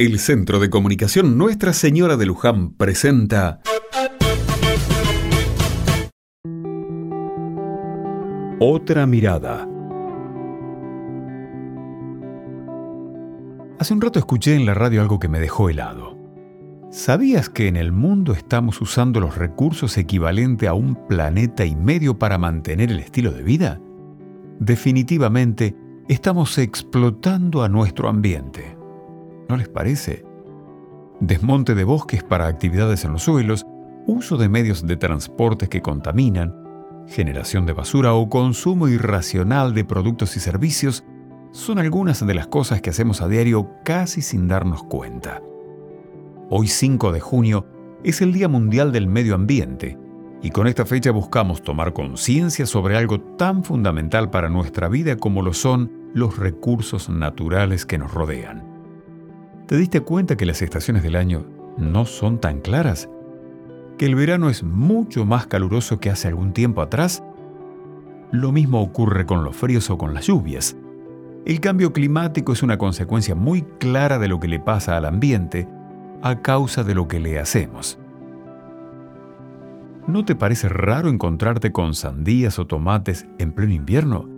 El Centro de Comunicación Nuestra Señora de Luján presenta Otra mirada. Hace un rato escuché en la radio algo que me dejó helado. ¿Sabías que en el mundo estamos usando los recursos equivalente a un planeta y medio para mantener el estilo de vida? Definitivamente, estamos explotando a nuestro ambiente. ¿No les parece? Desmonte de bosques para actividades en los suelos, uso de medios de transporte que contaminan, generación de basura o consumo irracional de productos y servicios son algunas de las cosas que hacemos a diario casi sin darnos cuenta. Hoy 5 de junio es el Día Mundial del Medio Ambiente y con esta fecha buscamos tomar conciencia sobre algo tan fundamental para nuestra vida como lo son los recursos naturales que nos rodean. ¿Te diste cuenta que las estaciones del año no son tan claras? ¿Que el verano es mucho más caluroso que hace algún tiempo atrás? Lo mismo ocurre con los fríos o con las lluvias. El cambio climático es una consecuencia muy clara de lo que le pasa al ambiente a causa de lo que le hacemos. ¿No te parece raro encontrarte con sandías o tomates en pleno invierno?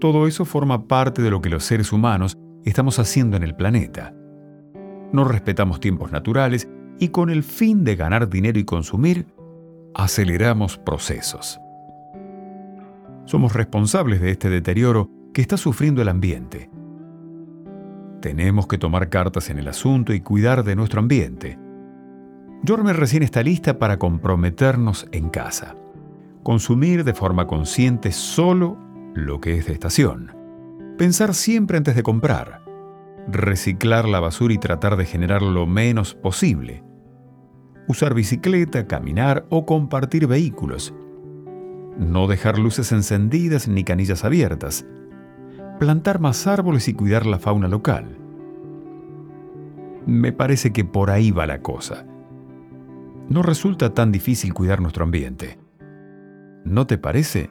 Todo eso forma parte de lo que los seres humanos estamos haciendo en el planeta. No respetamos tiempos naturales y con el fin de ganar dinero y consumir, aceleramos procesos. Somos responsables de este deterioro que está sufriendo el ambiente. Tenemos que tomar cartas en el asunto y cuidar de nuestro ambiente. Yorme recién está lista para comprometernos en casa. Consumir de forma consciente solo lo que es de estación Pensar siempre antes de comprar. Reciclar la basura y tratar de generar lo menos posible. Usar bicicleta, caminar o compartir vehículos. No dejar luces encendidas ni canillas abiertas. Plantar más árboles y cuidar la fauna local. Me parece que por ahí va la cosa. No resulta tan difícil cuidar nuestro ambiente. ¿No te parece?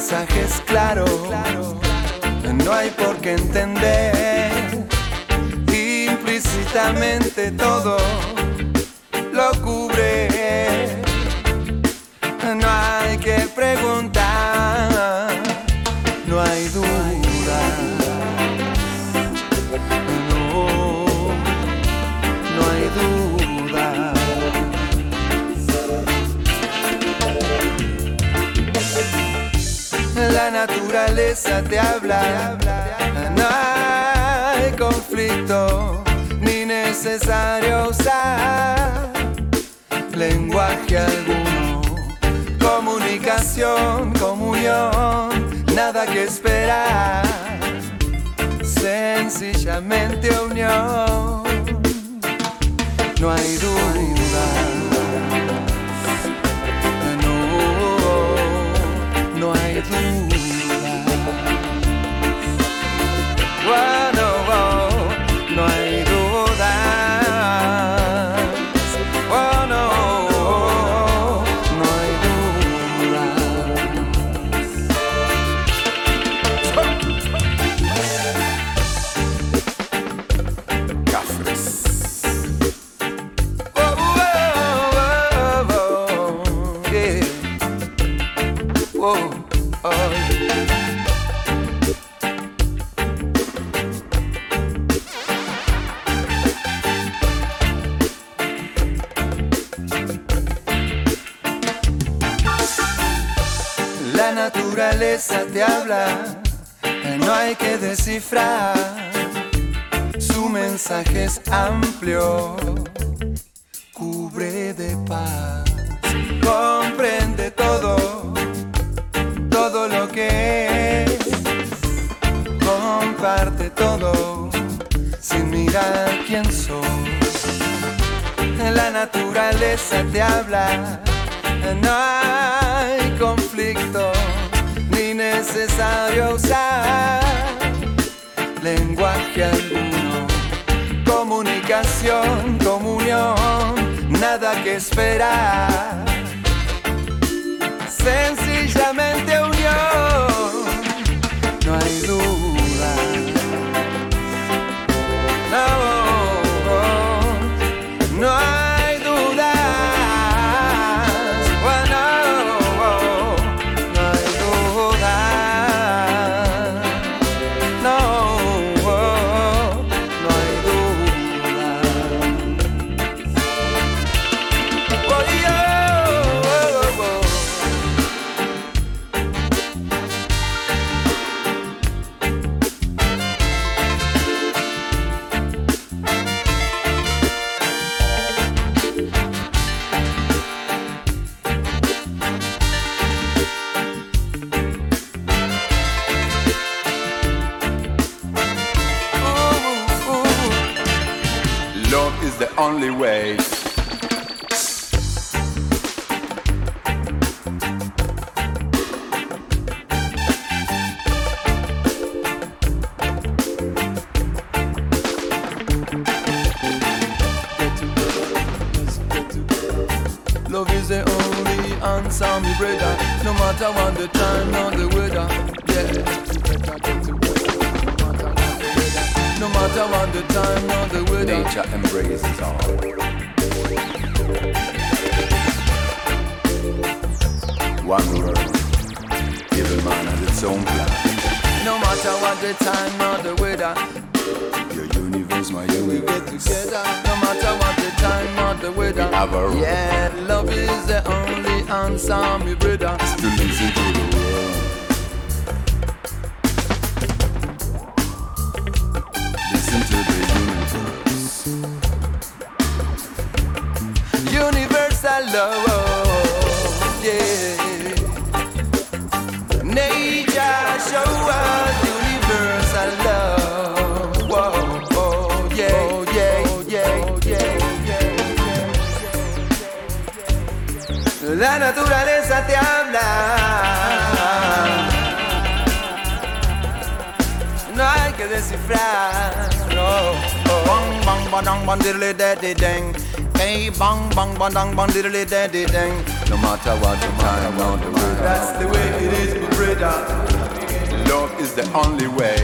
mensaje es claro, no hay por qué entender implícitamente todo lo cubre. No hay que preguntar, no hay duda. Naturaleza te habla. No hay conflicto ni necesario usar lenguaje alguno. Comunicación, comunión, nada que esperar. Sencillamente unión. No hay duda. Whoa, oh. naturaleza te habla, eh, no hay que descifrar. Su mensaje es amplio, cubre de paz, comprende todo lo que es, comparte todo, sin mirar quién soy. La naturaleza te habla no hay conflicto ni necesario usar lenguaje alguno. Comunicación, comunión, nada que esperar. Sencillamente unión, no hay duda. Brother. No matter what the time or the weather, yeah no matter what the time or the weather. Nature embraces all. One world, every man has its own plan. No matter what the time or the weather. Your universe, my universe. We get together. No matter what the time or the weather. We have a Yeah, love is the only answer, me brother. Listen to the world. La naturaleza te habla. No hay que descifrar. No. Bang, bang, bang, bang, diddly, daddy, dang. Hey, bang, bang, bang, bang, bang, diddly, daddy, dang. No matter what the time, no, the way. That's the way it is, my brother. Love is the only way.